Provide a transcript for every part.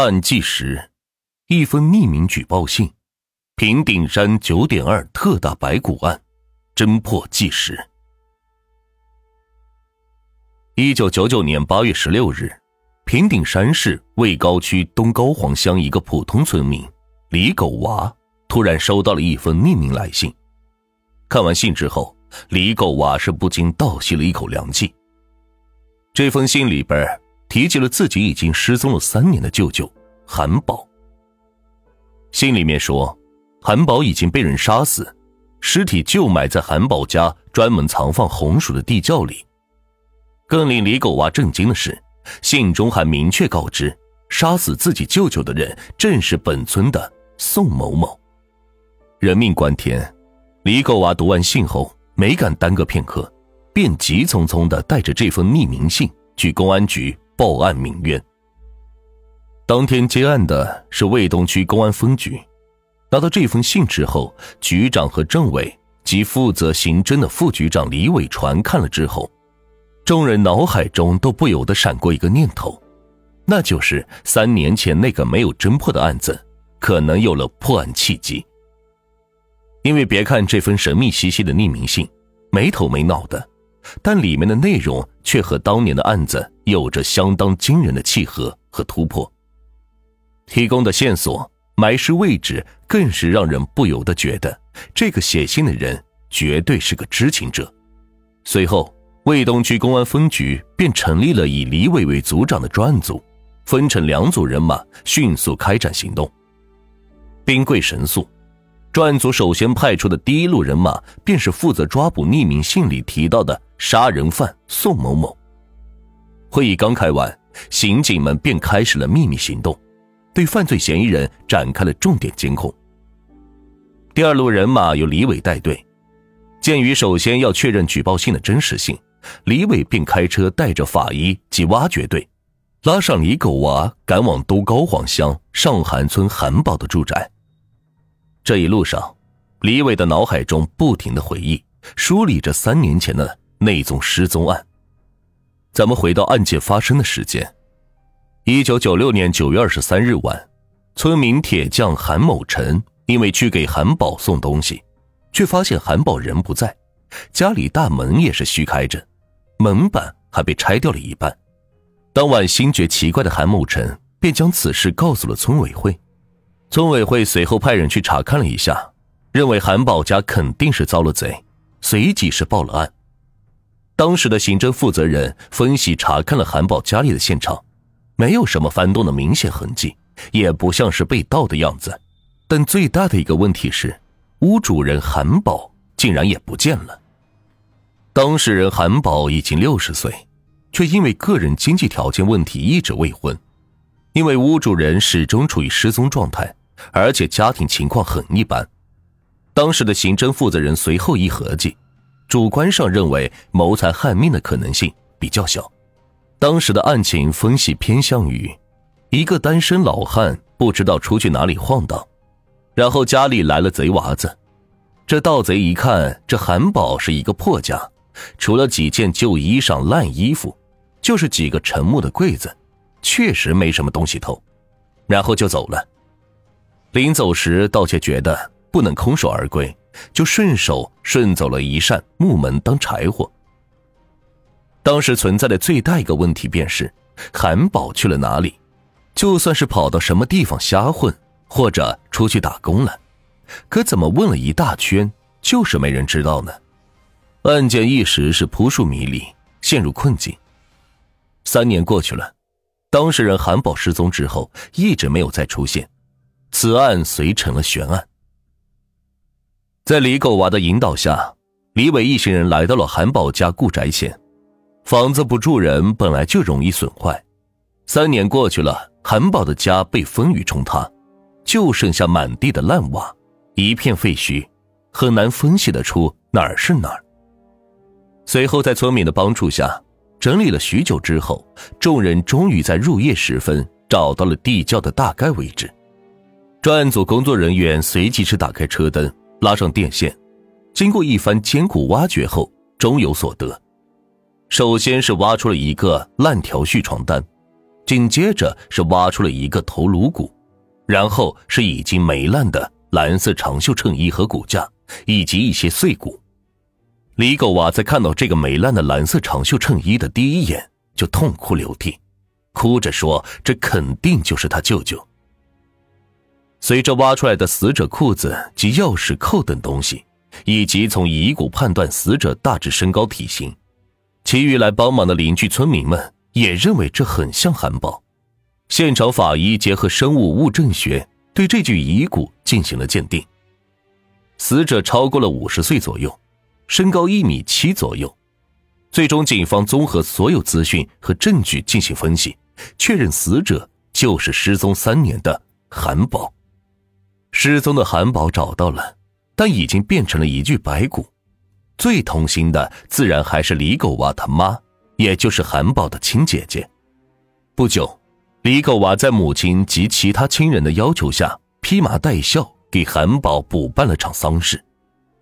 案纪实：一封匿名举报信，平顶山九点二特大白骨案，侦破纪实。一九九九年八月十六日，平顶山市魏高区东高黄乡一个普通村民李狗娃突然收到了一封匿名来信。看完信之后，李狗娃是不禁倒吸了一口凉气。这封信里边。提及了自己已经失踪了三年的舅舅韩宝。信里面说，韩宝已经被人杀死，尸体就埋在韩宝家专门藏放红薯的地窖里。更令李狗娃震惊的是，信中还明确告知，杀死自己舅舅的人正是本村的宋某某。人命关天，李狗娃读完信后没敢耽搁片刻，便急匆匆的带着这封匿名信去公安局。报案鸣冤。当天接案的是卫东区公安分局。拿到这封信之后，局长和政委及负责刑侦的副局长李伟传看了之后，众人脑海中都不由得闪过一个念头，那就是三年前那个没有侦破的案子，可能有了破案契机。因为别看这封神秘兮兮的匿名信，没头没脑的。但里面的内容却和当年的案子有着相当惊人的契合和突破。提供的线索、埋尸位置，更是让人不由得觉得这个写信的人绝对是个知情者。随后，卫东区公安分局便成立了以李伟为组长的专案组，分成两组人马，迅速开展行动。兵贵神速。专案组首先派出的第一路人马，便是负责抓捕匿名信里提到的杀人犯宋某某。会议刚开完，刑警们便开始了秘密行动，对犯罪嫌疑人展开了重点监控。第二路人马由李伟带队，鉴于首先要确认举报信的真实性，李伟便开车带着法医及挖掘队，拉上李狗娃，赶往都高黄乡上韩村韩宝的住宅。这一路上，李伟的脑海中不停的回忆、梳理着三年前的那宗失踪案。咱们回到案件发生的时间：一九九六年九月二十三日晚，村民铁匠韩某臣因为去给韩宝送东西，却发现韩宝人不在，家里大门也是虚开着，门板还被拆掉了一半。当晚心觉奇怪的韩某臣便将此事告诉了村委会。村委会随后派人去查看了一下，认为韩宝家肯定是遭了贼，随即是报了案。当时的刑侦负责人分析查看了韩宝家里的现场，没有什么翻动的明显痕迹，也不像是被盗的样子。但最大的一个问题是，屋主人韩宝竟然也不见了。当事人韩宝已经六十岁，却因为个人经济条件问题一直未婚，因为屋主人始终处于失踪状态。而且家庭情况很一般，当时的刑侦负责人随后一合计，主观上认为谋财害命的可能性比较小。当时的案情分析偏向于一个单身老汉不知道出去哪里晃荡，然后家里来了贼娃子。这盗贼一看这韩宝是一个破家，除了几件旧衣裳、烂衣服，就是几个沉木的柜子，确实没什么东西偷，然后就走了。临走时，盗窃觉得不能空手而归，就顺手顺走了一扇木门当柴火。当时存在的最大一个问题便是，韩宝去了哪里？就算是跑到什么地方瞎混，或者出去打工了，可怎么问了一大圈，就是没人知道呢？案件一时是扑朔迷离，陷入困境。三年过去了，当事人韩宝失踪之后，一直没有再出现。此案遂成了悬案。在李狗娃的引导下，李伟一行人来到了韩宝家故宅前。房子不住人，本来就容易损坏。三年过去了，韩宝的家被风雨冲塌，就剩下满地的烂瓦，一片废墟，很难分析得出哪儿是哪儿。随后，在村民的帮助下，整理了许久之后，众人终于在入夜时分找到了地窖的大概位置。专案组工作人员随即是打开车灯，拉上电线，经过一番艰苦挖掘后，终有所得。首先是挖出了一个烂条絮床单，紧接着是挖出了一个头颅骨，然后是已经霉烂的蓝色长袖衬衣和骨架，以及一些碎骨。李狗娃在看到这个霉烂的蓝色长袖衬衣的第一眼，就痛哭流涕，哭着说：“这肯定就是他舅舅。”随着挖出来的死者裤子及钥匙扣等东西，以及从遗骨判断死者大致身高体型，其余来帮忙的邻居村民们也认为这很像韩宝。现场法医结合生物物证学，对这具遗骨进行了鉴定。死者超过了五十岁左右。身高一米七左右，最终警方综合所有资讯和证据进行分析，确认死者就是失踪三年的韩宝。失踪的韩宝找到了，但已经变成了一具白骨。最痛心的自然还是李狗娃他妈，也就是韩宝的亲姐姐。不久，李狗娃在母亲及其他亲人的要求下，披麻戴孝给韩宝补办了场丧事。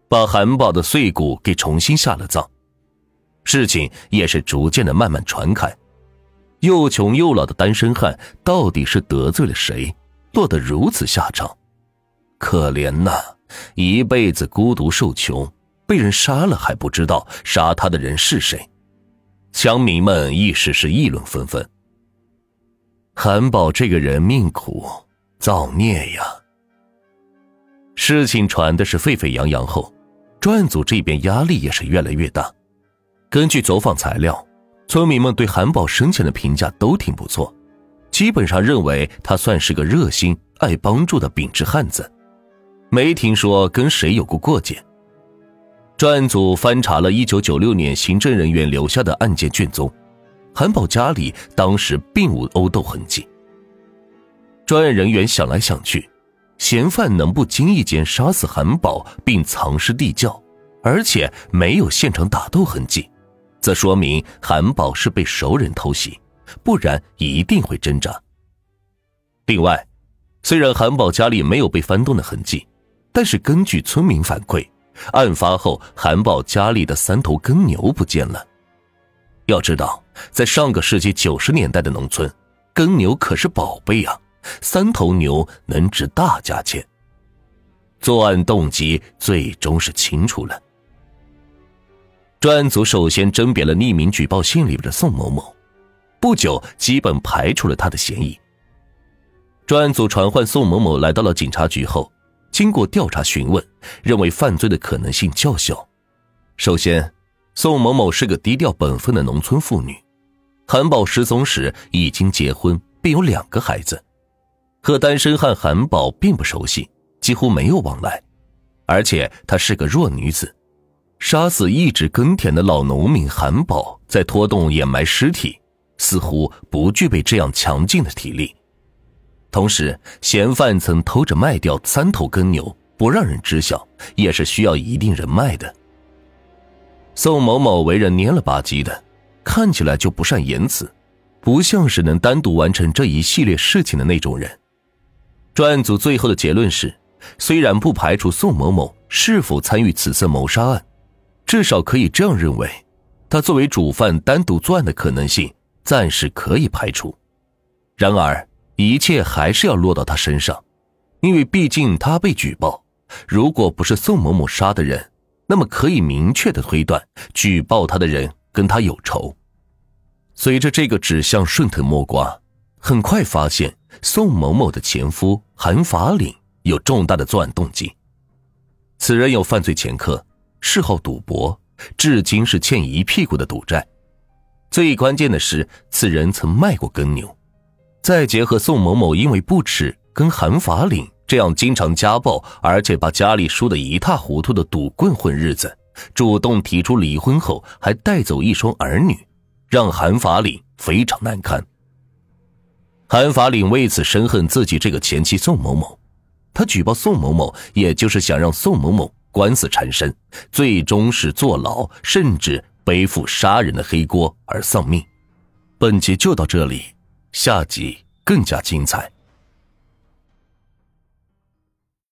把韩宝的碎骨给重新下了葬，事情也是逐渐的慢慢传开。又穷又老的单身汉到底是得罪了谁，落得如此下场？可怜呐，一辈子孤独受穷，被人杀了还不知道杀他的人是谁。乡民们一时是议论纷纷。韩宝这个人命苦，造孽呀！事情传的是沸沸扬扬后。专案组这边压力也是越来越大。根据走访材料，村民们对韩宝生前的评价都挺不错，基本上认为他算是个热心、爱帮助的秉直汉子，没听说跟谁有过过节。专案组翻查了1996年行政人员留下的案件卷宗，韩宝家里当时并无殴斗痕迹。专案人员想来想去。嫌犯能不经意间杀死韩宝并藏尸地窖，而且没有现场打斗痕迹，则说明韩宝是被熟人偷袭，不然一定会挣扎。另外，虽然韩宝家里没有被翻动的痕迹，但是根据村民反馈，案发后韩宝家里的三头耕牛不见了。要知道，在上个世纪九十年代的农村，耕牛可是宝贝啊。三头牛能值大价钱。作案动机最终是清楚了。专案组首先甄别了匿名举报信里边的宋某某，不久基本排除了他的嫌疑。专案组传唤宋某某来到了警察局后，经过调查询问，认为犯罪的可能性较小。首先，宋某某是个低调本分的农村妇女，韩宝失踪时已经结婚并有两个孩子。和单身汉韩宝并不熟悉，几乎没有往来，而且她是个弱女子，杀死一直耕田的老农民韩宝，再拖动掩埋尸体，似乎不具备这样强劲的体力。同时，嫌犯曾偷着卖掉三头耕牛，不让人知晓，也是需要一定人脉的。宋某某为人蔫了吧唧的，看起来就不善言辞，不像是能单独完成这一系列事情的那种人。专案组最后的结论是，虽然不排除宋某某是否参与此次谋杀案，至少可以这样认为，他作为主犯单独作案的可能性暂时可以排除。然而，一切还是要落到他身上，因为毕竟他被举报，如果不是宋某某杀的人，那么可以明确的推断，举报他的人跟他有仇。随着这个指向顺藤摸瓜。很快发现宋某某的前夫韩法岭有重大的作案动机。此人有犯罪前科，嗜好赌博，至今是欠一屁股的赌债。最关键的是，此人曾卖过耕牛。再结合宋某某因为不耻跟韩法岭这样经常家暴，而且把家里输得一塌糊涂的赌棍混日子，主动提出离婚后还带走一双儿女，让韩法岭非常难堪。韩法岭为此深恨自己这个前妻宋某某，他举报宋某某，也就是想让宋某某官司缠身，最终是坐牢，甚至背负杀人的黑锅而丧命。本集就到这里，下集更加精彩。